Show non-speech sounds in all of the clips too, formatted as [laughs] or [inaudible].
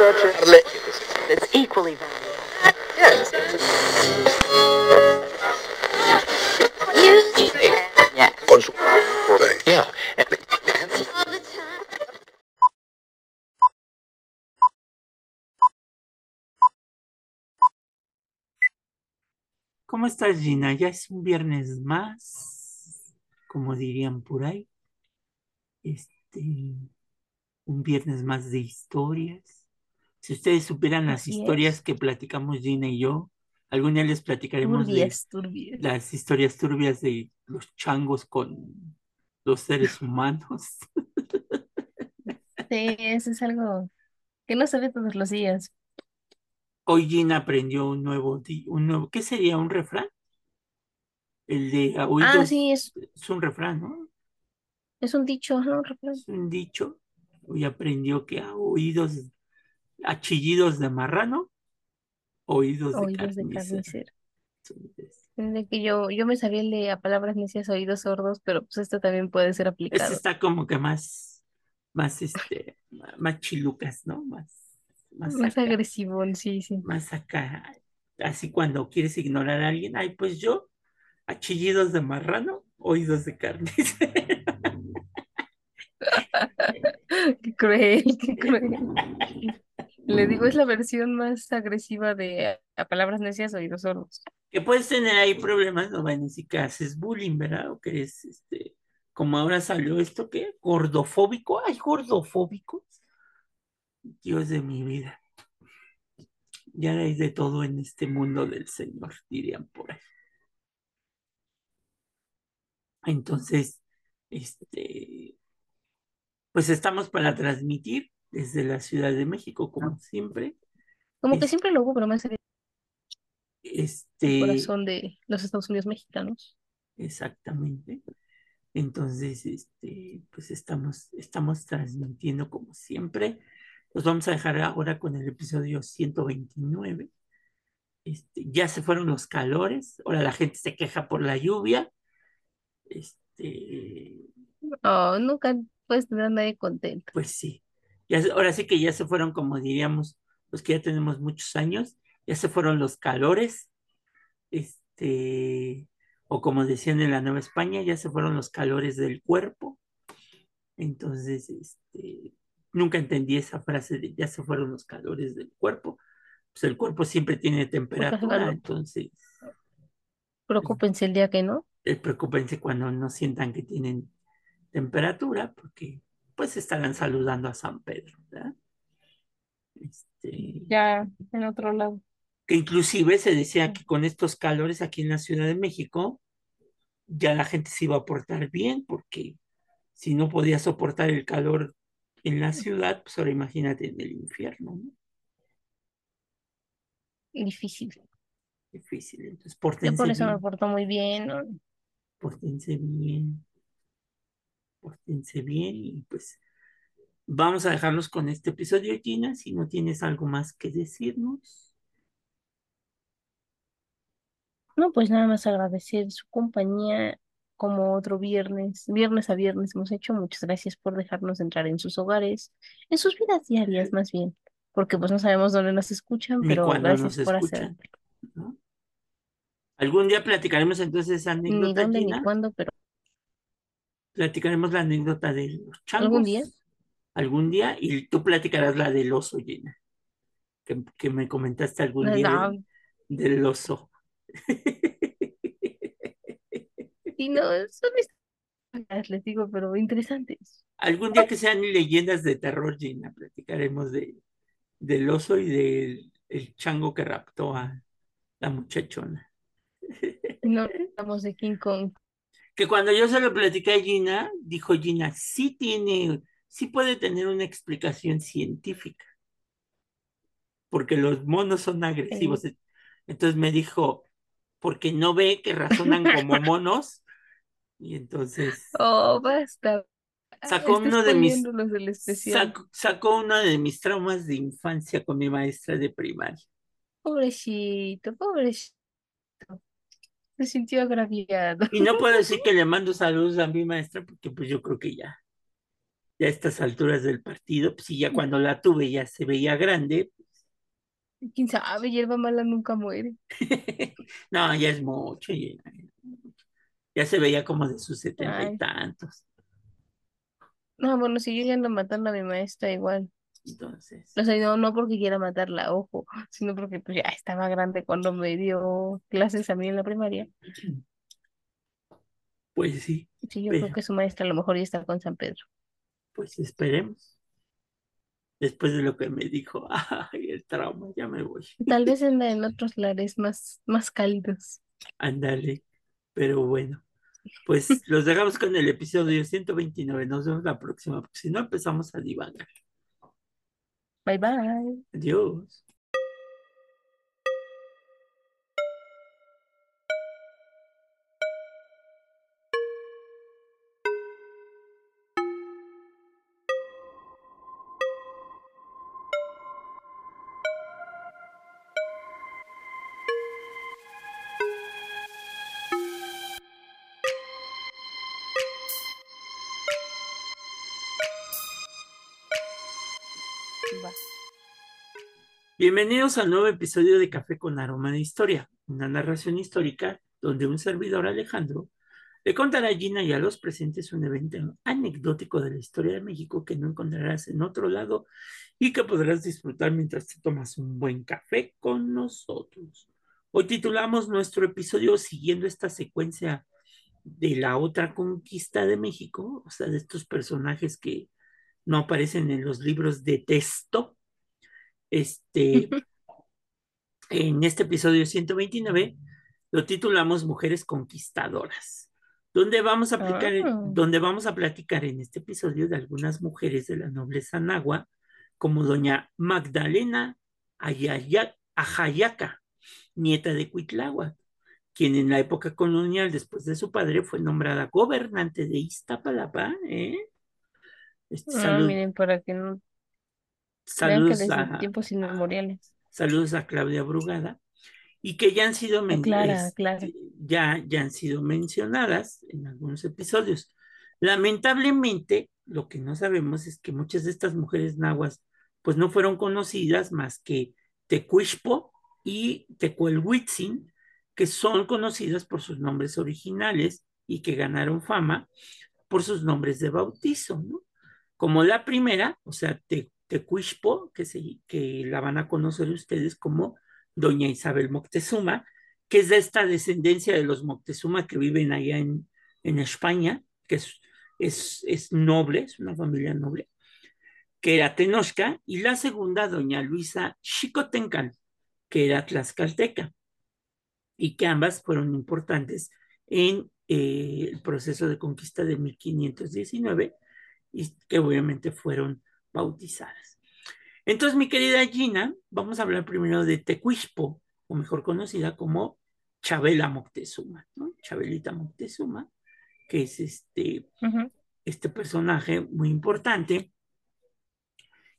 that's equally Yeah. ¿Cómo estás, Gina? Ya es un viernes más, como dirían por ahí. Este, un viernes más de historias. Si ustedes supieran las Así historias es. que platicamos Gina y yo, algún día les platicaremos de Turbias, las historias turbias de los changos con los seres [laughs] humanos. Sí, eso es algo que no se ve todos los días. Hoy Gina aprendió un nuevo, un nuevo, ¿qué sería? ¿Un refrán? El de a Ah, sí, es, es un refrán, ¿no? es un dicho, ajá, un refrán. Es un dicho. Hoy aprendió que a oídos, a chillidos de marrano, oídos de Oídos de carnicero. De que yo, yo me sabía el de a palabras necias, oídos sordos, pero pues esto también puede ser Este aplicado. está como que más, más este, más chilucas, ¿no? Más, más Más acá, agresivo, sí, sí. más acá. Así cuando quieres ignorar a alguien, ay, pues yo, a chillidos de marrano, oídos de carnicero. [laughs] Qué cruel, qué [laughs] cruel. Le digo, es la versión más agresiva de a, palabras necias, oídos sordos. Que puedes tener ahí problemas, no van a decir que haces bullying, ¿verdad? O que eres, este, como ahora salió esto, ¿qué? Gordofóbico, ay, gordofóbicos. Dios de mi vida. Ya hay de todo en este mundo del Señor, dirían por ahí. Entonces, este, pues estamos para transmitir desde la Ciudad de México, como siempre. Como que Es- siempre lo hubo, pero en el Este, corazón de los Estados Unidos mexicanos. exactamente. Entonces, este, pues estamos, estamos transmitiendo como siempre. Los vamos a dejar ahora con el episodio 129. Este, ya se fueron los calores, ahora la gente se queja por la lluvia. Este, Oh, nunca puedes tener a nadie contento. pues sí. Ya, ahora sí que ya se fueron, como diríamos, los que ya tenemos muchos años, ya se fueron los calores. Este, o como decían en la Nueva España, ya se fueron los calores del cuerpo. Entonces, este, nunca entendí esa frase de ya se fueron los calores del cuerpo. Pues el cuerpo siempre tiene temperatura, calor. entonces Preocúpense el día que no. eh, preocúpense cuando no sientan que tienen temperatura, porque pues estarán saludando a San Pedro, ¿verdad? Este, Ya en otro lado. que inclusive se decía que con estos calores aquí en la Ciudad de México, ya la gente se iba a portar bien, porque si no podía soportar el calor en la ciudad, pues ahora imagínate en el infierno, ¿no? Difícil. Difícil. Entonces, Yo pórtense por eso me bien, porto muy bien, ¿no? pórtense bien, pórtense bien y pues vamos a dejarlos con este episodio, Gina, si no tienes algo más que decirnos. No, pues nada más agradecer su compañía como otro viernes, viernes a viernes hemos hecho. Muchas gracias por dejarnos entrar en sus hogares, en sus vidas diarias más bien, porque pues no sabemos dónde nos escuchan, Ni pero gracias por escuchan, hacer, ¿no? Algún día platicaremos entonces esa ni anécdota, dónde ni cuándo, pero Platicaremos la anécdota de los algún changos día. algún día y tú platicarás la del oso, Gina, que, que me comentaste algún día No, del, del oso. [laughs] y no, son historias, les digo, pero interesantes. Algún día que sean leyendas de terror, Gina, platicaremos de, del oso y del el chango que raptó a la muchachona. No [laughs] hablamos de King Kong. Que cuando yo se lo platiqué a Gina, dijo Gina, sí tiene, sí puede tener una explicación científica, porque los monos son agresivos. Entonces me dijo, porque no ve que razonan como [laughs] monos, y entonces Oh, basta. sacó Está uno de mis, sacó, sacó uno de mis traumas de infancia con mi maestra de primaria. Pobrecito, pobrecito. Se sintió agraviado. Y no puedo decir [laughs] que le mando saludos a mi maestra, porque pues yo creo que ya, ya a estas alturas del partido, pues sí, ya cuando la tuve ya se veía grande. Quién sabe, hierba mala nunca muere. [laughs] no, ya es mucho. Ya, ya se veía como de sus setenta y tantos. No, bueno, si yo ya ando matando a mi maestra igual. Entonces, O sea, no, no porque quiera matarla, ojo, sino porque pues ya estaba grande cuando me dio clases a mí en la primaria. [clears throat] pues sí, Sí, yo Pero- creo que su maestra a lo mejor ya está con San Pedro. pues esperemos. Después de lo que me dijo, [laughs] ay, el trauma, ya me voy. Tal vez en, en [laughs] otros lares más, más cálidos. Ándale. Pero bueno, [laughs] pues los dejamos con el episodio 129. Nos vemos la próxima, porque si no empezamos a divagar. Bye bye. Adiós. Bienvenidos al nuevo episodio de Café con Aroma de Historia, una narración histórica donde un servidor Alejandro le contará a Gina y a los presentes un evento anecdótico de la historia de México que no encontrarás en otro lado y que podrás disfrutar mientras te tomas un buen café con nosotros. Hoy titulamos nuestro episodio siguiendo esta secuencia de la otra conquista de México, o sea, de estos personajes que no aparecen en los libros de texto. Este, en este episodio 129 lo titulamos Mujeres Conquistadoras, donde vamos a aplicar, Ah. donde vamos a platicar en este episodio de algunas mujeres de la nobleza nahua, como doña Magdalena Ajayaca, nieta de Cuitláhuac, quien en la época colonial, después de su padre, fue nombrada gobernante de Iztapalapa. ¿eh? Este, Ah, salud- miren, para que no que saludos desde a, tiempos inmemoriales. saludos a Claudia Brugada, y que ya han sido, Clara, este, Clara. ya, ya han sido mencionadas en algunos episodios. Lamentablemente, lo que no sabemos es que muchas de estas mujeres nahuas pues no fueron conocidas más que Tecuixpo y Tecuelhuitzin, que son conocidas por sus nombres originales y que ganaron fama por sus nombres de bautizo, ¿no? Como la primera, o sea, Te- Tecuixpo, que, se, que la van a conocer ustedes como Doña Isabel Moctezuma, que es de esta descendencia de los Moctezuma que viven allá en, en España, que es, es, es noble, es una familia noble, que era Tenochca, y la segunda, Doña Luisa Xicotencal, que era tlaxcalteca, y que ambas fueron importantes en eh, el proceso de conquista de 1519 y que obviamente fueron bautizadas. Entonces, mi querida Gina, vamos a hablar primero de Tecuixpo, o mejor conocida como Chabela Moctezuma, ¿no? Chabelita Moctezuma, que es este, este personaje muy importante.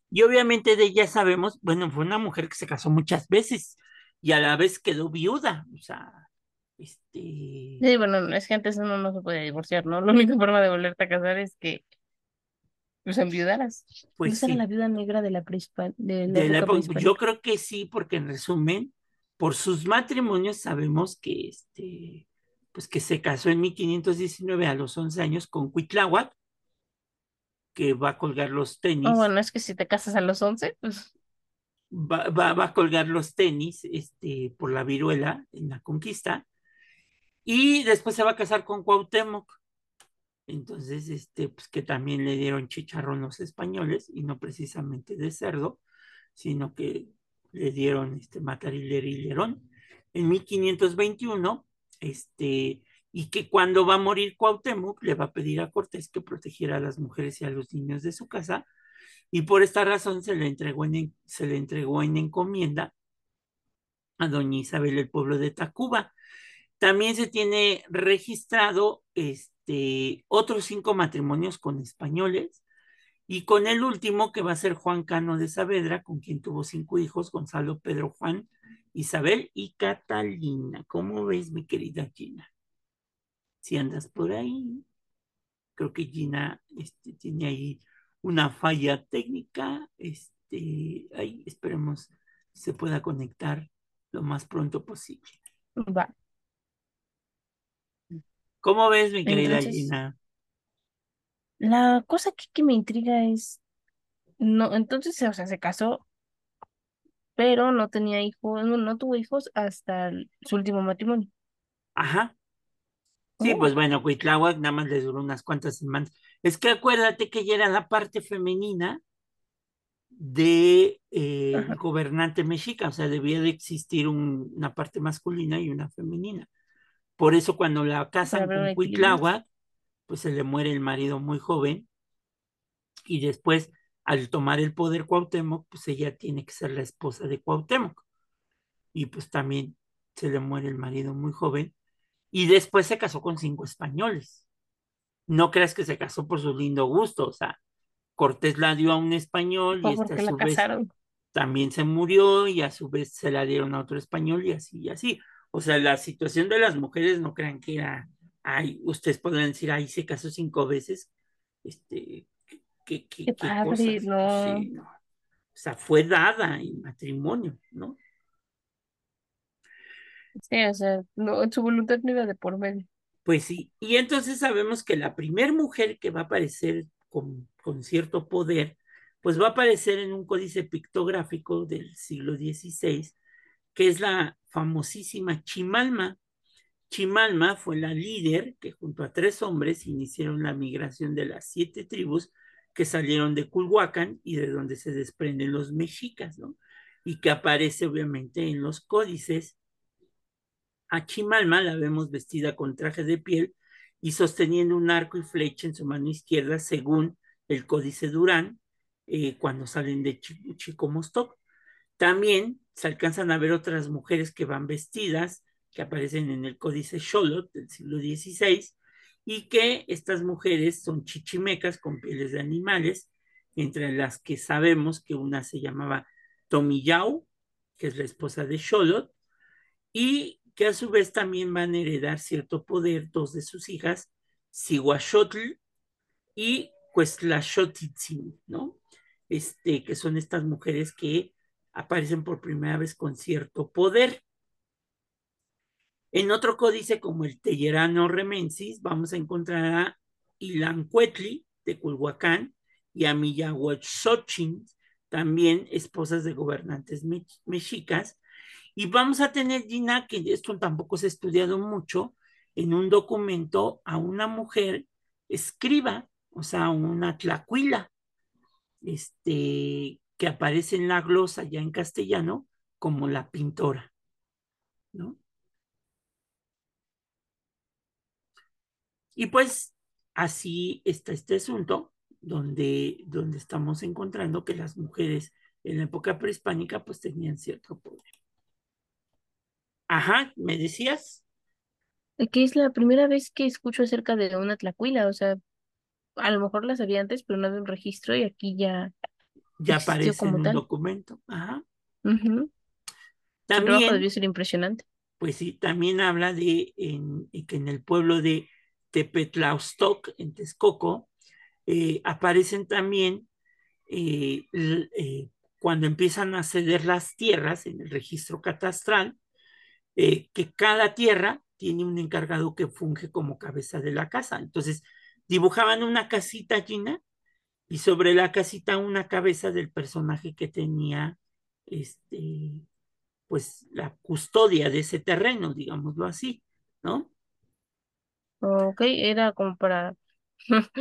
Y obviamente de ella sabemos, bueno, fue una mujer que se casó muchas veces y a la vez quedó viuda, o sea, este, Sí, bueno, es que antes uno no se podía divorciar, ¿no? La única forma de volverte a casar es que pues enviudaras. pues Esa sí. la viuda negra de la, prehispa- de la De la época yo creo que sí, porque en resumen, por sus matrimonios sabemos que este, pues que se casó en 1519 a los 11 años con Cuitláhuac, que va a colgar los tenis, Ah, bueno, es que si te casas a los 11, pues va, va, va a colgar los tenis este, por la viruela en la conquista, y después se va a casar con Cuauhtémoc. Entonces, este, pues que también le dieron chicharrón los españoles, y no precisamente de cerdo, sino que le dieron este Matariler y Lerón en 1521, este, y que cuando va a morir Cuauhtémoc le va a pedir a Cortés que protegiera a las mujeres y a los niños de su casa, y por esta razón se le entregó en, se le entregó en encomienda a doña Isabel el pueblo de Tacuba. También se tiene registrado este, otros cinco matrimonios con españoles y con el último que va a ser Juan Cano de Saavedra, con quien tuvo cinco hijos, Gonzalo, Pedro, Juan, Isabel y Catalina. ¿Cómo ves, mi querida Gina? Si andas por ahí, creo que Gina este, tiene ahí una falla técnica. Este, ahí esperemos se pueda conectar lo más pronto posible. Va. ¿Cómo ves, mi querida Gina? La cosa que, que me intriga es, no, entonces, o sea, se casó, pero no tenía hijos, no, no tuvo hijos hasta su último matrimonio. Ajá. Sí, Oh. pues bueno, Cuitláhuac nada más le duró unas cuantas semanas. Es que acuérdate que ella era la parte femenina de eh, gobernante mexica, o sea, debía de existir un- una parte masculina y una femenina. Por eso cuando la casan con. Cuitláhuac, pues se le muere el marido muy joven y después al tomar el poder Cuauhtémoc, pues ella tiene que ser la esposa de Cuauhtémoc y pues también se le muere el marido muy joven y después se casó con cinco españoles. No creas que se casó por su lindo gusto, o sea, Cortés la dio a un español y este a su vez casaron. también se murió y a su vez se la dieron a otro español y así y así. O sea, la situación de las mujeres no crean que era, ay, ustedes podrán decir, ay, se casó cinco veces, este, qué, qué, Qué qué padre, cosas. no. Sí, no. O sea, fue dada en matrimonio, ¿no? Sí, o sea, no, su voluntad no iba de por medio. Pues sí, y entonces sabemos que la primer mujer que va a aparecer con, con cierto poder, pues va a aparecer en un códice pictográfico del siglo XVI, que es la famosísima Chimalma. Chimalma fue la líder que junto a tres hombres iniciaron la migración de las siete tribus que salieron de Culhuacán y de donde se desprenden los mexicas, ¿no? Y que aparece obviamente en los códices a Chimalma la vemos vestida con traje de piel y sosteniendo un arco y flecha en su mano izquierda, según el Códice Durán, eh, cuando salen de Ch Chicomostoc. También se alcanzan a ver otras mujeres que van vestidas, que aparecen en el Códice Xolotl del siglo XVI, y que estas mujeres son chichimecas con pieles de animales, entre las que sabemos que una se llamaba Tomillau, que es la esposa de Xolotl, y que a su vez también van a heredar cierto poder dos de sus hijas, Siguaxotl y Cuestlaxotitzin, ¿no? Este, que son estas mujeres que aparecen por primera vez con cierto poder. En otro códice como el Tellerano Remensis, vamos a encontrar a Ilancuetli de Culhuacán y a Miyahuatzochin, también esposas de gobernantes mexicas, y vamos a tener, Gina, que esto tampoco se ha estudiado mucho, en un documento a una mujer escriba, o sea, una tlacuila, este, que aparece en la glosa ya en castellano como la pintora, ¿no? Y pues así está este asunto, donde, donde estamos encontrando que las mujeres en la época prehispánica pues tenían cierto poder. Ajá, ¿me decías? Que es la primera vez que escucho acerca de una tlacuila, o sea, a lo mejor la sabía antes, pero no había un registro y aquí ya ya aparece como en un tal. documento. Ajá. Trabajo También, debió ser impresionante. pues sí, también habla de en, que en el pueblo de Tepetlaustoc, en Texcoco, eh, aparecen también eh, eh, cuando empiezan a ceder las tierras en el registro catastral, eh, que cada tierra tiene un encargado que funge como cabeza de la casa. Entonces, dibujaban una casita Gina y sobre la casita una cabeza del personaje que tenía este pues la custodia de ese terreno, digámoslo así, ¿no? Ok, era como para [laughs]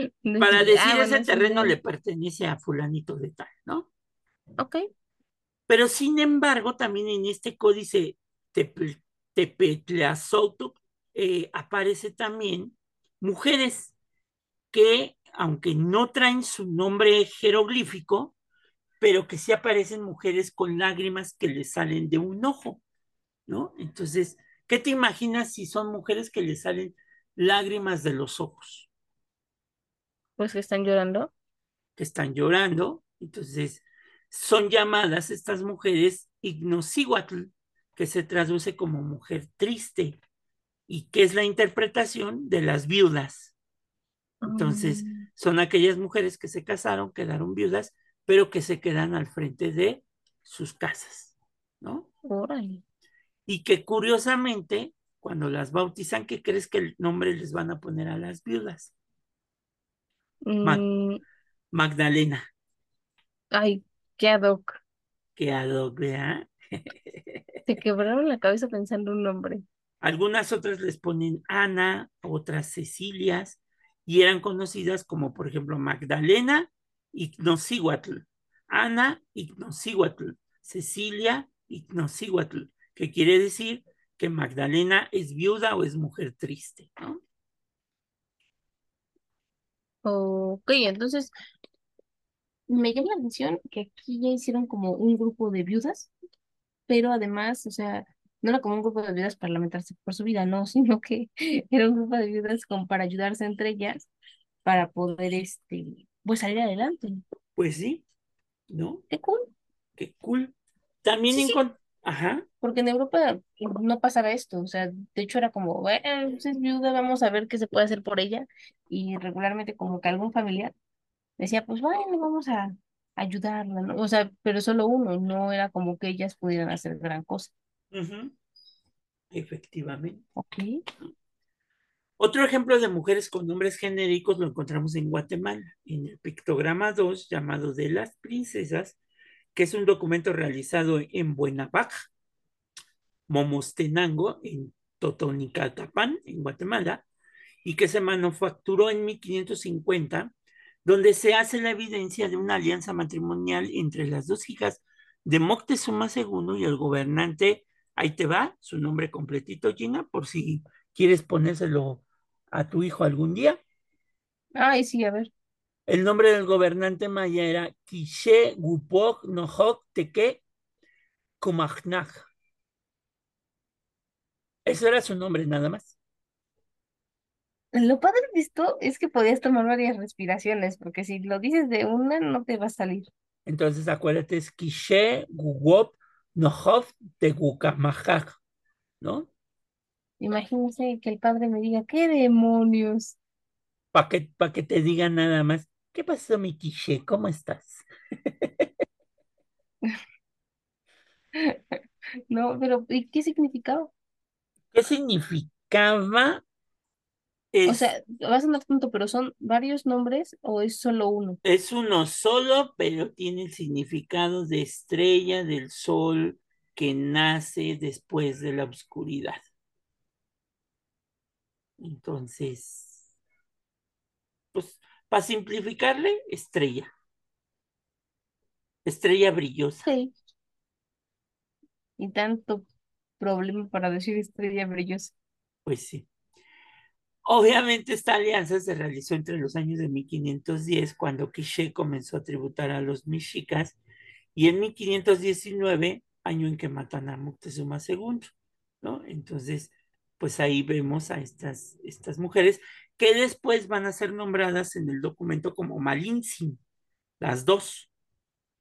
Para decir, decir ah, bueno, ese es terreno le pertenece a fulanito de tal, ¿no? Ok, Pero sin embargo, también en este códice Tepetlazotoc eh, aparece también mujeres que, aunque no traen su nombre jeroglífico, pero que sí aparecen mujeres con lágrimas que le salen de un ojo, ¿no? Entonces, ¿qué te imaginas si son mujeres que le salen lágrimas de los ojos, pues que están llorando. que están llorando? Entonces, son llamadas estas mujeres ignosíhuatl, que se traduce como mujer triste, y que es la interpretación de las viudas. Entonces, Mm, son aquellas mujeres que se casaron, quedaron viudas, pero que se quedan al frente de sus casas, ¿no? Y que curiosamente, cuando las bautizan, ¿qué crees que el nombre les van a poner a las viudas? Mm, Magdalena. ay, qué ad hoc. Qué ad hoc, ¿verdad? [laughs] Te quebraron la cabeza pensando un nombre. Algunas otras les ponen Ana, otras Cecilias, y eran conocidas como, por ejemplo, Magdalena Ignosíhuatl, Ana Ignosíhuatl, Cecilia Ignosíhuatl, que quiere decir que Magdalena es viuda o es mujer triste, ¿no? Ok, entonces me llama la atención que aquí ya hicieron como un grupo de viudas, pero además, o sea, no era como un grupo de viudas para lamentarse por su vida, no, [laughs] sino que era un grupo de viudas como para ayudarse entre ellas para poder, este, pues salir adelante. Pues sí, ¿no? Qué cool, Qué cool. También Sí, sí. encon- Ajá, porque en Europa no pasaba esto, o sea, de hecho era como, bueno, pues es viuda, vamos a ver qué se puede hacer por ella, y regularmente como que algún familiar decía, pues bueno, vamos a ayudarla, ¿no? O sea, pero solo uno, no era como que ellas pudieran hacer gran cosa. Efectivamente. Ok. Otro ejemplo de mujeres con nombres genéricos lo encontramos en Guatemala, en el pictograma 2 llamado de las princesas, que es un documento realizado en Buenapac, Momostenango, en Totonicatapán, en Guatemala, y que se manufacturó en 1550, donde se hace la evidencia de una alianza matrimonial entre las dos hijas de Moctezuma II y el gobernante, ahí te va, su nombre completito, Gina, por si quieres ponérselo a tu hijo algún día. Ay, sí, a ver. El nombre del gobernante maya era Quiché Gupok Nohok Teke Kumachnaj. Eso era su nombre nada más. Lo padre de esto es que podías tomar varias respiraciones, porque si lo dices de una, no te va a salir. Entonces acuérdate, es Quiché Guwop Nohok Tegukamajaj, ¿no? Imagínense que el padre me diga, ¿qué demonios? Para que, pa que te digan nada más, ¿qué pasó, mi Quiché? ¿Cómo estás? [laughs] No, pero ¿y qué significaba? ¿Qué significaba? O Es, sea, va a sonar tonto, pero ¿son varios nombres o es solo uno? es uno solo, pero tiene el significado de estrella del sol que nace después de la oscuridad. Entonces, pues, para simplificarle, estrella. Estrella brillosa. Sí. Y tanto problema para decir estrella brillosa. Pues sí. Obviamente esta alianza se realizó entre los años de 1510, cuando Quiché comenzó a tributar a los mexicas, y en 1519, año en que matan a Moctezuma II, ¿no? Entonces, pues ahí vemos a estas, estas mujeres que después van a ser nombradas en el documento como Malintzin, las dos.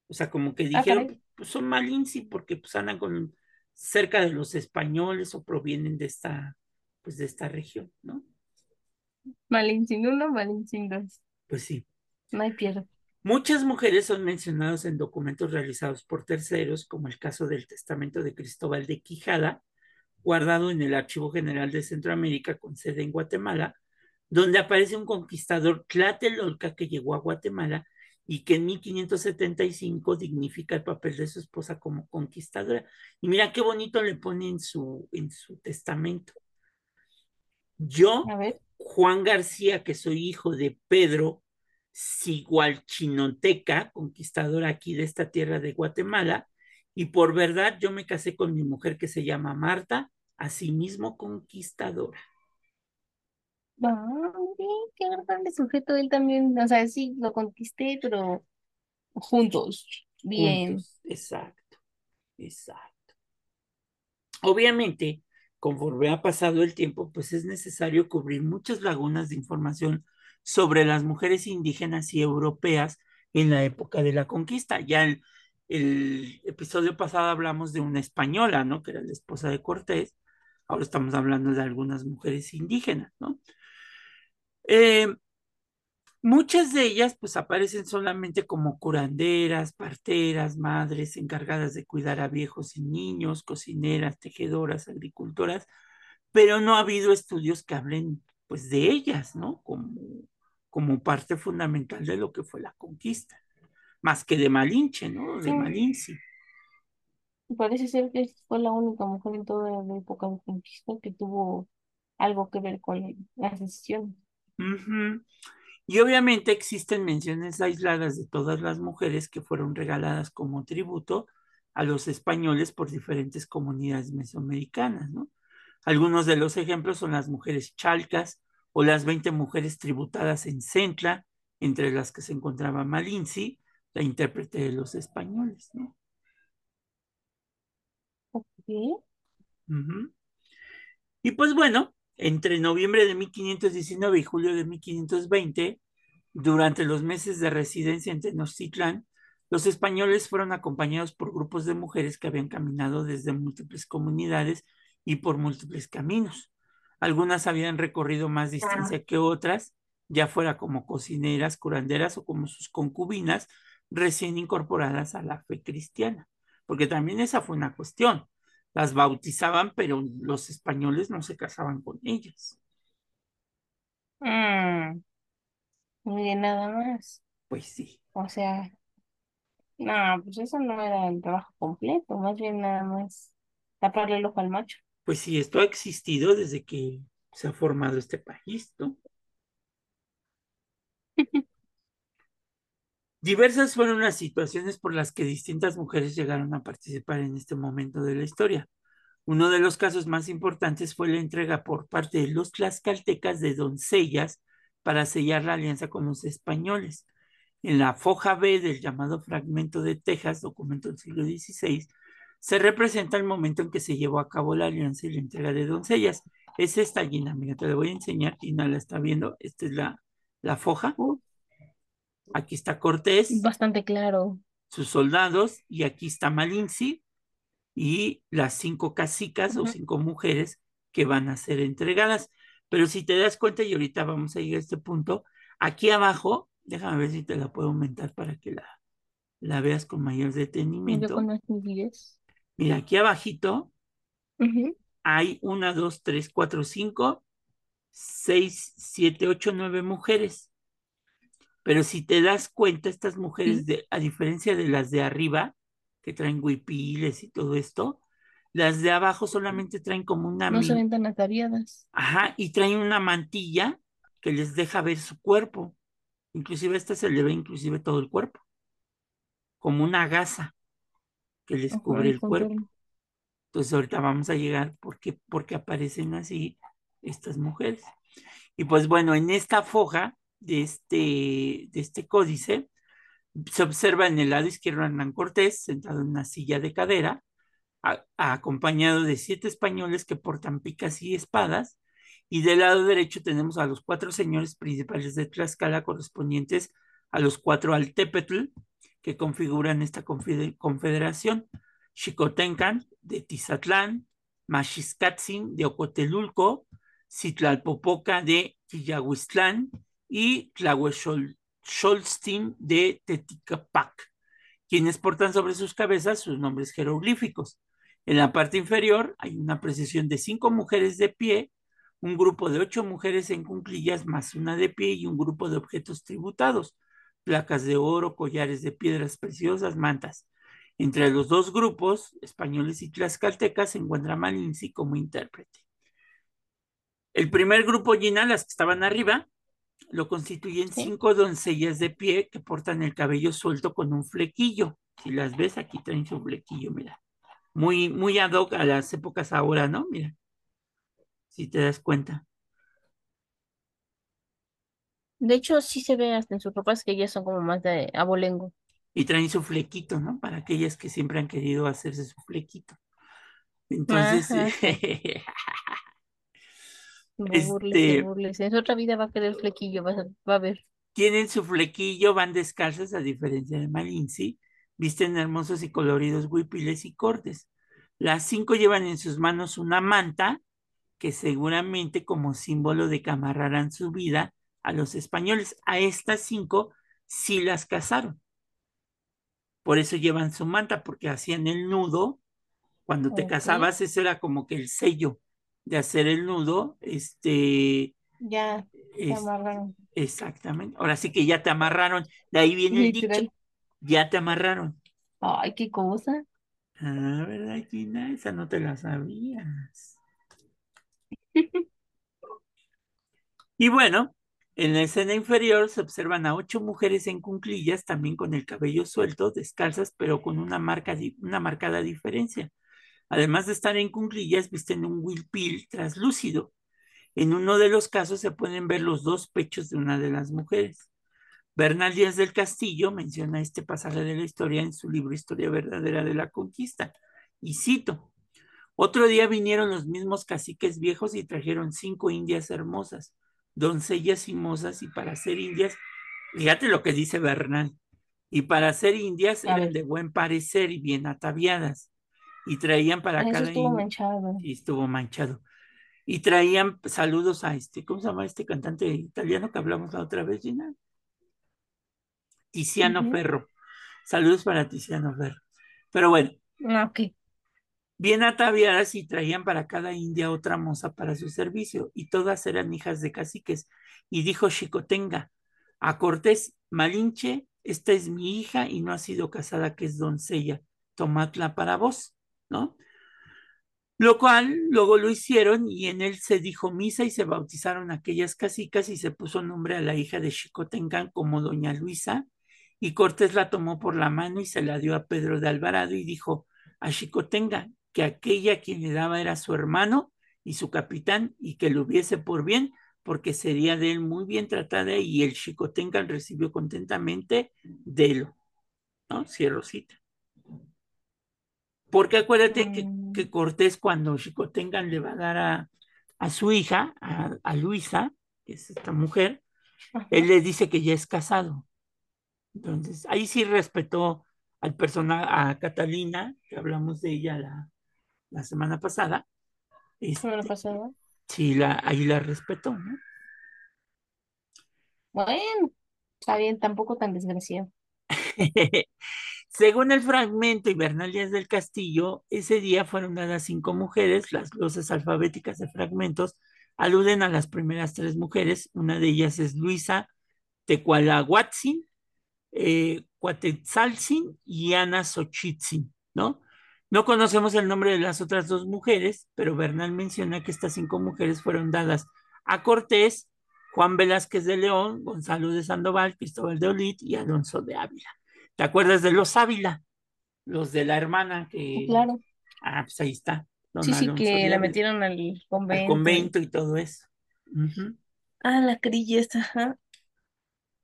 O sea, como que Ah, dijeron, pues son Malintzin porque pues andan con cerca de los españoles o provienen de esta, pues de esta región, ¿no? Malin sin uno, Malin sin dos. Pues sí. No hay pierde. Muchas mujeres son mencionadas en documentos realizados por terceros, como el caso del testamento de Cristóbal de Quijada, guardado en el Archivo General de Centroamérica con sede en Guatemala, donde aparece un conquistador Tlatelolca que llegó a Guatemala y que en 1575 dignifica el papel de su esposa como conquistadora. Y mira qué bonito le pone en su, en su testamento. Yo, A ver. Juan García, que soy hijo de Pedro Sigualchinoteca, conquistador aquí de esta tierra de Guatemala, y por verdad yo me casé con mi mujer que se llama Marta, asimismo conquistadora. Ah, qué agradable sujeto él también. O sea, sí, lo conquisté, pero juntos. Bien. Juntos. Exacto, exacto. Obviamente, conforme ha pasado el tiempo, pues es necesario cubrir muchas lagunas de información sobre las mujeres indígenas y europeas en la época de la conquista. Ya el, el episodio pasado hablamos de una española, ¿no? Que era la esposa de Cortés. Ahora estamos hablando de algunas mujeres indígenas, ¿no? Eh, Muchas de ellas pues aparecen solamente como curanderas, parteras, madres encargadas de cuidar a viejos y niños, cocineras, tejedoras, agricultoras, pero no ha habido estudios que hablen pues de ellas, ¿no? Como, como parte fundamental de lo que fue la conquista, más que de Malinche, ¿no? De Sí. Malinci. Parece ser que fue la única mujer en toda la época de conquista que tuvo algo que ver con las decisiones. Ujú. Y obviamente existen menciones aisladas de todas las mujeres que fueron regaladas como tributo a los españoles por diferentes comunidades mesoamericanas, ¿no? Algunos de los ejemplos son las mujeres chalcas o las 20 mujeres tributadas en Centla, entre las que se encontraba Malinci, la intérprete de los españoles, ¿no? Ok. Y pues bueno, entre noviembre de 1519 y julio de 1520, durante los meses de residencia en Tenochtitlán, los españoles fueron acompañados por grupos de mujeres que habían caminado desde múltiples comunidades y por múltiples caminos. Algunas habían recorrido más distancia que otras, ya fuera como cocineras, curanderas o como sus concubinas recién incorporadas a la fe cristiana, porque también esa fue una cuestión. Las bautizaban, pero los españoles no se casaban con ellas. Mm, mire, nada más. Pues sí, O sea, no, pues eso no era el trabajo completo, más bien nada más taparle el ojo al macho. pues sí, esto ha existido desde que se ha formado este país, ¿no? [laughs] Diversas fueron las situaciones por las que distintas mujeres llegaron a participar en este momento de la historia. Uno de los casos más importantes fue la entrega por parte de los tlaxcaltecas de doncellas para sellar la alianza con los españoles. En la foja B del llamado Fragmento de Texas, documento del siglo XVI, se representa el momento en que se llevó a cabo la alianza y la entrega de doncellas. Es esta, Gina, mira, te la voy a enseñar, Gina la está viendo, esta es la, la foja. Aquí está Cortés, bastante claro. sus soldados, y aquí está Malinci y las cinco casicas o cinco mujeres que van a ser entregadas. Pero si te das cuenta, y ahorita vamos a llegar a este punto, aquí abajo, déjame ver si te la puedo aumentar para que la, la veas con mayor Yo detenimiento. Mira, aquí abajito hay una, dos, tres, cuatro, cinco, seis, siete, ocho, nueve mujeres. Pero si te das cuenta, estas mujeres, de, a diferencia de las de arriba, que traen huipiles y todo esto, las de abajo solamente traen como una No se ven tan ataviadas. Ajá, y traen una mantilla que les deja ver su cuerpo. Inclusive a esta se le ve inclusive todo el cuerpo, como una gasa que les Ajá, cubre el cuerpo. Entonces ahorita vamos a llegar porque, porque aparecen así estas mujeres. Y pues bueno, en esta foja de este, de este códice se observa en el lado izquierdo a Hernán Cortés sentado en una silla de cadera, acompañado de siete españoles que portan picas y espadas, y del lado derecho tenemos a los cuatro señores principales de Tlaxcala correspondientes a los cuatro Altepetl que configuran esta confederación, Xicotencan de Tizatlán, Maxiscatzin de Ocotelulco, Citlalpopoca de Quillahuistlán y Tlahuexolztin de Teticapac, quienes portan sobre sus cabezas sus nombres jeroglíficos. En la parte inferior hay una precisión de cinco mujeres de pie, un grupo de ocho mujeres en cunclillas más una de pie y un grupo de objetos tributados, placas de oro, collares de piedras preciosas, mantas. Entre los dos grupos, españoles y tlaxcaltecas, se encuentra Malinci como intérprete. El primer grupo, Gina, las que estaban arriba, lo constituyen Sí. cinco doncellas de pie que portan el cabello suelto con un flequillo. Si las ves, aquí traen su flequillo, mira. Muy, muy ad hoc a las épocas ahora, ¿no? Mira. Si te das cuenta. De hecho, sí se ve hasta en sus ropas que ellas son como más de abolengo. Y traen su flequito, ¿no? Para aquellas que siempre han querido hacerse su flequito. Entonces. [laughs] No burles, te este, burles. En su otra vida va a querer flequillo, vas a- va a ver. tienen su flequillo, van descalzas, a diferencia de Malinci, visten hermosos y coloridos huipiles y cortes. Las cinco llevan en sus manos una manta que seguramente como símbolo de que amarrarán su vida a los españoles. A estas cinco sí las casaron. Por eso llevan su manta, porque hacían el nudo. Cuando te casabas, eso era como que el sello de hacer el nudo. Este. Ya, te amarraron. Exactamente. Ahora sí que ya te amarraron. De ahí viene el dicho. Ya te amarraron. Ay, qué cosa. Ah, ¿verdad, Gina? Esa no te la sabías. [laughs] y bueno, en la escena inferior se observan a ocho mujeres en cunclillas, también con el cabello suelto, descalzas, pero con una, marca, una marcada diferencia. Además de estar en cunclillas, visten un huipil traslúcido. En uno de los casos se pueden ver los dos pechos de una de las mujeres. Bernal Díaz del Castillo menciona este pasaje de la historia en su libro Historia Verdadera de la Conquista. Y cito, otro día vinieron los mismos caciques viejos y trajeron cinco indias hermosas, doncellas y mozas, y para ser indias, fíjate lo que dice Bernal, y para ser indias eran de buen parecer y bien ataviadas, y traían para Eso cada estuvo manchado. Y estuvo manchado. Y traían saludos a este, ¿cómo se llama este cantante italiano que hablamos la otra vez, Gina? Tiziano Ferro. Saludos para Tiziano Ferro. Pero bueno. Ah, ok. Bien ataviadas y traían para cada india otra moza para su servicio, y todas eran hijas de caciques. Y dijo Chicotenga a Cortés, Malinche, esta es mi hija y no ha sido casada, que es doncella, tomadla para vos, ¿no? Lo cual luego lo hicieron y en él se dijo misa y se bautizaron aquellas casicas y se puso nombre a la hija de Chicotengan como doña Luisa, y Cortés la tomó por la mano y se la dio a Pedro de Alvarado y dijo a Chicotenga que aquella quien le daba era su hermano y su capitán y que lo hubiese por bien porque sería de él muy bien tratada y el Chicotenga recibió contentamente de lo, ¿no? Cierro cita. Porque acuérdate que, Mm. que Cortés cuando Chicotengan le va a dar a, a su hija, a, a Luisa, que es esta mujer, él le dice que ya es casado. Entonces, ahí sí respetó al personaje, a Catalina, que hablamos de ella la, la semana pasada. Semana Este, pasada. sí, la, ahí la respetó, ¿no? Bueno, está bien, tampoco tan desgraciado. [laughs] Según el fragmento y Bernal Díaz del Castillo, ese día fueron dadas cinco mujeres, las glosas alfabéticas de fragmentos aluden a las primeras tres mujeres, una de ellas es Luisa Tecualahuatzin, eh, Cuatetzaltzin y Ana Xochitzin, ¿no? No conocemos el nombre de las otras dos mujeres, pero Bernal menciona que estas cinco mujeres fueron dadas a Cortés, Juan Velázquez de León, Gonzalo de Sandoval, Cristóbal de Olid y Alonso de Ávila. ¿Te acuerdas de los Ávila? Los de la hermana que... Claro. Ah, pues ahí está. don Sí, sí, que la metieron al al convento. convento y todo eso. Ah, la crilla esta, ajá.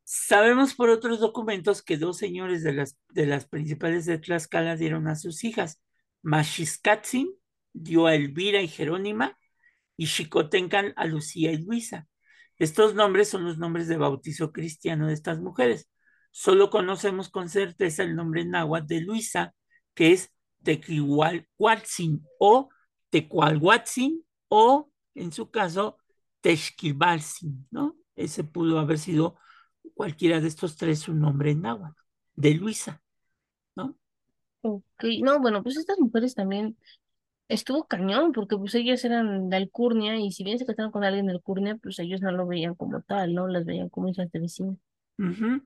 Sabemos por otros documentos que dos señores de las, de las principales de Tlaxcala dieron a sus hijas. Maxiscatzin dio a Elvira y Jerónima y Xicotencan a Lucía y Luisa. Estos nombres son los nombres de bautizo cristiano de estas mujeres. Solo conocemos con certeza el nombre náhuatl de Luisa, que es Tequihualhuatzin o Tecualhuatzin o, en su caso, Texquibalzin, ¿no? Ese pudo haber sido cualquiera de estos tres su nombre en náhuatl, de Luisa, ¿no? Ok, no, bueno, pues estas mujeres también estuvo cañón, porque pues ellas eran de Alcurnia y si bien se casaron con alguien de Alcurnia, pues ellos no lo veían como tal, ¿no? Las veían como hijas de vecinos. Ujú.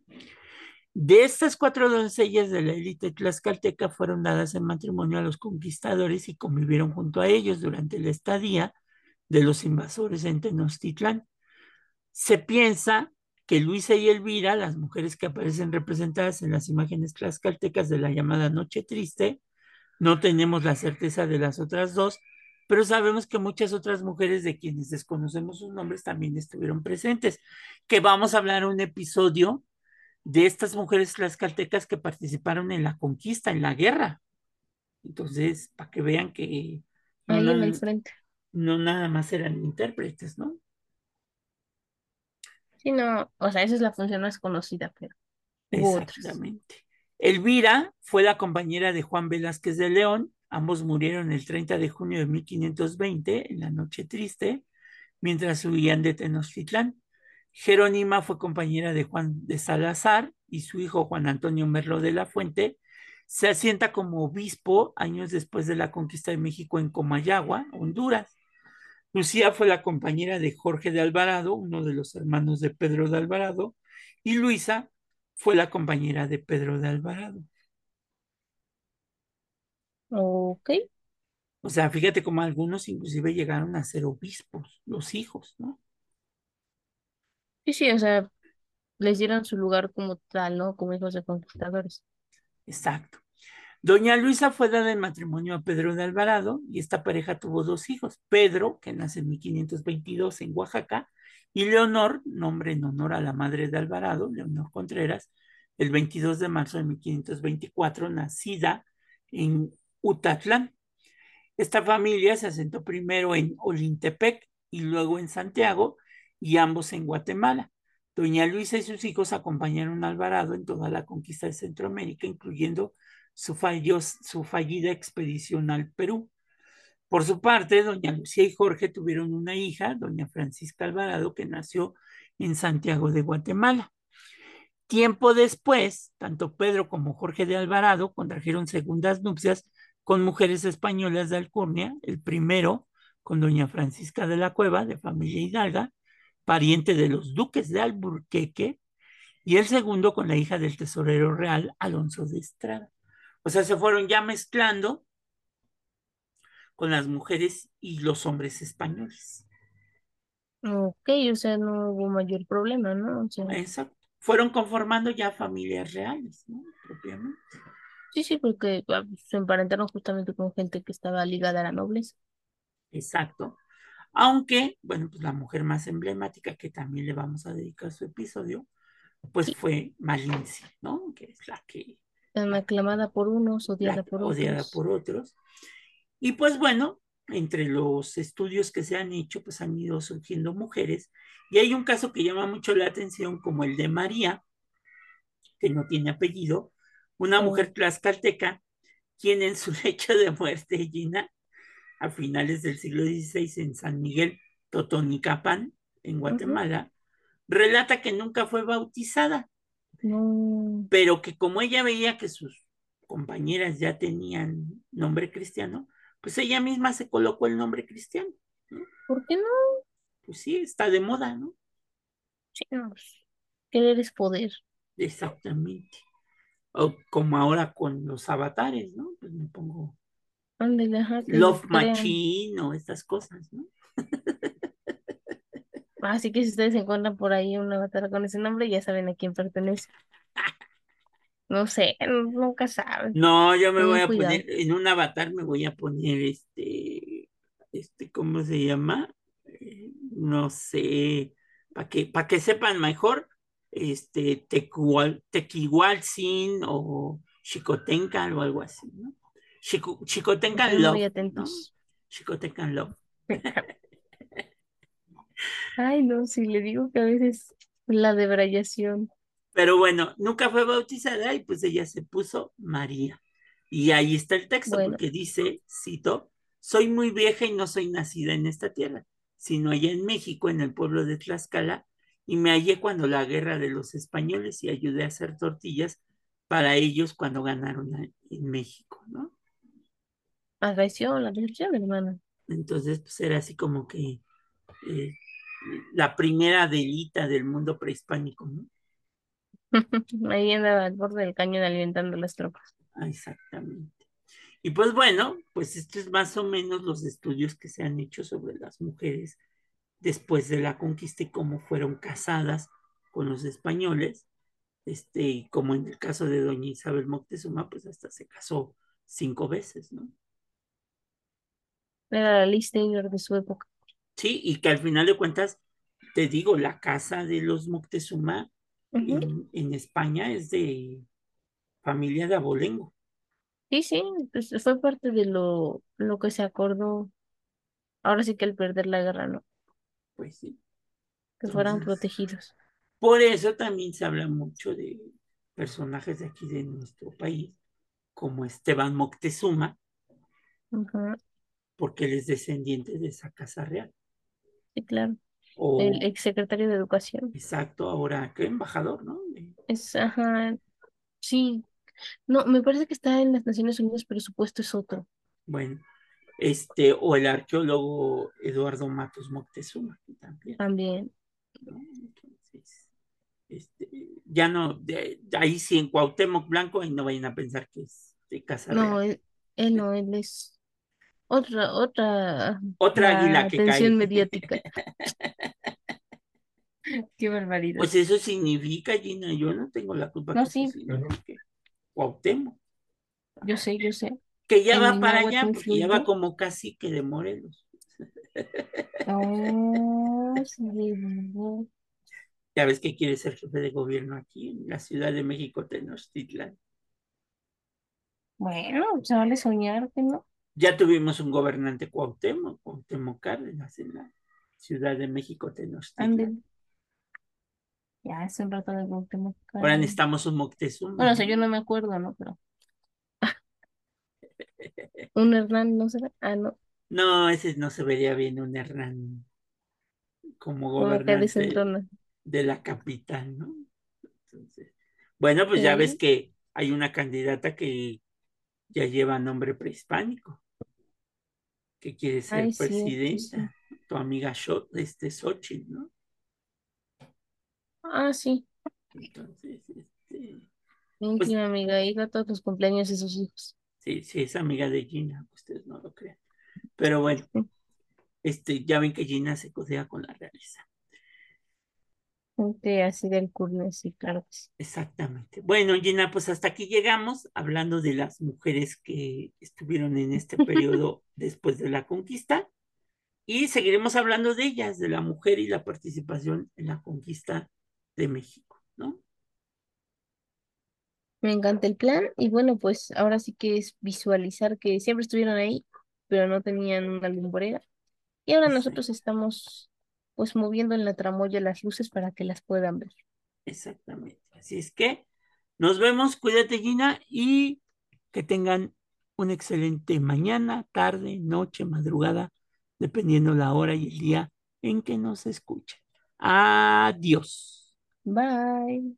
De estas cuatro doncellas de la élite tlaxcalteca fueron dadas en matrimonio a los conquistadores y convivieron junto a ellos durante la estadía de los invasores en Tenochtitlán. Se piensa que Luisa y Elvira, las mujeres que aparecen representadas en las imágenes tlaxcaltecas de la llamada Noche Triste, no tenemos la certeza de las otras dos, pero sabemos que muchas otras mujeres de quienes desconocemos sus nombres también estuvieron presentes, que vamos a hablar un episodio de estas mujeres tlaxcaltecas que participaron en la conquista, en la guerra. Entonces, para que vean que no, Ahí en na- el frente. no nada más eran intérpretes, ¿no? Sí, no, o sea, esa es la función más conocida, pero. Exactamente. Elvira fue la compañera de Juan Velázquez de León. Ambos murieron el 30 de junio de 1520, en la noche triste, mientras huían de Tenochtitlán. Jerónima fue compañera de Juan de Salazar y su hijo Juan Antonio Merlo de la Fuente se asienta como obispo años después de la conquista de México en Comayagua, Honduras. Lucía fue la compañera de Jorge de Alvarado, uno de los hermanos de Pedro de Alvarado, y Luisa fue la compañera de Pedro de Alvarado. Ok. O sea, fíjate como algunos inclusive llegaron a ser obispos, los hijos, ¿no? Sí, sí, o sea, les dieron su lugar como tal, ¿no? Como hijos de conquistadores. Exacto. Doña Luisa fue dada en matrimonio a Pedro de Alvarado y esta pareja tuvo dos hijos, Pedro, que nace en 1522 en Oaxaca, y Leonor, nombre en honor a la madre de Alvarado, Leonor Contreras, el 22 de marzo de 1524, nacida en Utatlán. Esta familia se asentó primero en Olintepec y luego en Santiago y ambos en Guatemala. Doña Luisa y sus hijos acompañaron a Alvarado en toda la conquista de Centroamérica, incluyendo su, su fallida expedición al Perú. Por su parte, doña Lucía y Jorge tuvieron una hija, doña Francisca Alvarado, que nació en Santiago de Guatemala. Tiempo después, tanto Pedro como Jorge de Alvarado contrajeron segundas nupcias con mujeres españolas de Alcurnia, el primero con doña Francisca de la Cueva, de familia hidalga, pariente de los duques de Alburqueque, y el segundo con la hija del tesorero real, Alonso de Estrada. O sea, se fueron ya mezclando con las mujeres y los hombres españoles. Ok, o sea, no hubo mayor problema, ¿no? Exacto. Fueron conformando ya familias reales, ¿no? Propiamente. Sí, sí, porque ah, se emparentaron justamente con gente que estaba ligada a la nobleza. Exacto. Aunque, bueno, pues la mujer más emblemática que también le vamos a dedicar su episodio, pues fue Malincia, ¿no? Que es la que... aclamada por unos, odiada por otros. Odiada por otros. Y pues bueno, entre los estudios que se han hecho, pues han ido surgiendo mujeres. Y hay un caso que llama mucho la atención, como el de María, que no tiene apellido, una mujer tlaxcalteca, quien en su [laughs] lecho de muerte, Gina, a finales del siglo XVI en San Miguel Totonicapán, en Guatemala, relata que nunca fue bautizada, pero que como ella veía que sus compañeras ya tenían nombre cristiano, pues ella misma se colocó el nombre cristiano. ¿Por qué no? Pues sí, está de moda, ¿no? Sí, no, pues, querer es poder. Exactamente. O como ahora con los avatares, ¿no? Pues me pongo Love Machine o estas cosas, ¿no? [laughs] Así que si ustedes encuentran por ahí una avatar con ese nombre, ya saben a quién pertenece. [laughs] No sé, nunca saben. No, yo me voy a poner, en un avatar me voy a poner este, este, ¿cómo se llama? Eh, no sé, para que, para que sepan mejor, este, Tequihualcin o Chicotenca o algo así, ¿no? Chico, Chicotencan Love. Muy atentos. Chicotencan Love. [laughs] Ay, no, si le digo que a veces la debrayación. Pero bueno, nunca fue bautizada y pues ella se puso María. Y ahí está el texto, porque dice, cito, soy muy vieja y no soy nacida en esta tierra, sino allá en México, en el pueblo de Tlaxcala, y me hallé cuando la guerra de los españoles y ayudé a hacer tortillas para ellos cuando ganaron en México, ¿no? La traición, la traición, hermano. Entonces, pues era así como que eh, la primera delita del mundo prehispánico, ¿no? [laughs] Ahí andaba al borde del cañón alimentando las tropas. Ah, exactamente. Y pues bueno, pues esto es más o menos los estudios que se han hecho sobre las mujeres después de la conquista y cómo fueron casadas con los españoles. Este, y como en el caso de doña Isabel Moctezuma, pues hasta se casó cinco veces, ¿no? Era la lista de su época. Sí, y que al final de cuentas, te digo, la casa de los Moctezuma en, España es de familia de abolengo. Sí, sí, pues fue parte de lo, lo que se acordó. Ahora sí que al perder la guerra, ¿no? Pues sí. Que fueran protegidos. Por eso también se habla mucho de personajes de aquí de nuestro país, como Esteban Moctezuma, porque él es descendiente de esa casa real. Sí, claro. O, El exsecretario de Educación. exacto, ahora, ¿qué? Embajador, ¿no? Es, ajá, sí. No, me parece que está en las Naciones Unidas, pero su puesto es otro. Bueno, este, o el arqueólogo Eduardo Matos Moctezuma, que también, También. ¿no? Entonces, este, ya no, de- de ahí sí en Cuauhtémoc Blanco, y no vayan a pensar que es de Casa No, Real. él, él no, él es otra, otra, Otra la águila que atención cae. [laughs] mediática. Qué barbaridad. Pues eso significa, Gina, yo no tengo la culpa No, que sí. signifique. Cuauhtémoc, Yo sé, yo sé. que ya En va para allá, porque ya va como cacique de Morelos. Oh, [laughs] sí. Ya ves que quiere ser jefe de gobierno aquí en la Ciudad de México, Tenochtitlan. Bueno, se vale soñar, que no? Ya tuvimos un gobernante Cuauhtémoc, Cuauhtémoc Cárdenas en la Ciudad de México, Tenochtitlan. Ya hace un rato de Cuauhtémoc Ahora necesitamos un Moctezuma. Bueno, o sea, yo no me acuerdo, ¿no? Pero. [laughs] Un Hernán, ¿no será? Ah, no. No, ese no se vería bien un Hernán como gobernante de la capital, ¿no? Entonces, bueno, pues ya ves que hay una candidata que ya lleva nombre prehispánico, que quiere ser Ay, presidenta, tu amiga este Xochitl, ¿no? Ah, sí. Entonces, este, Íntima amiga, iba a todos los cumpleaños de sus hijos. sí, sí, es amiga de Gina, ustedes no lo crean. Pero bueno, este, ya ven que Gina se codea con la realeza. Gente así del curne, sí, claro. Exactamente. Bueno, Gina, pues hasta aquí llegamos hablando de las mujeres que estuvieron en este [laughs] periodo después de la conquista y seguiremos hablando de ellas, de la mujer y la participación en la conquista de México, ¿no? Me encanta el plan y bueno, pues ahora sí que es visualizar que siempre estuvieron ahí, pero no tenían una lumbrera. Y ahora Sí. nosotros estamos pues moviendo en la tramoya las luces para que las puedan ver. Exactamente. Así es que nos vemos, cuídate Gina y que tengan una excelente mañana, tarde, noche, madrugada, dependiendo la hora y el día en que nos escuchen. Adiós. Bye.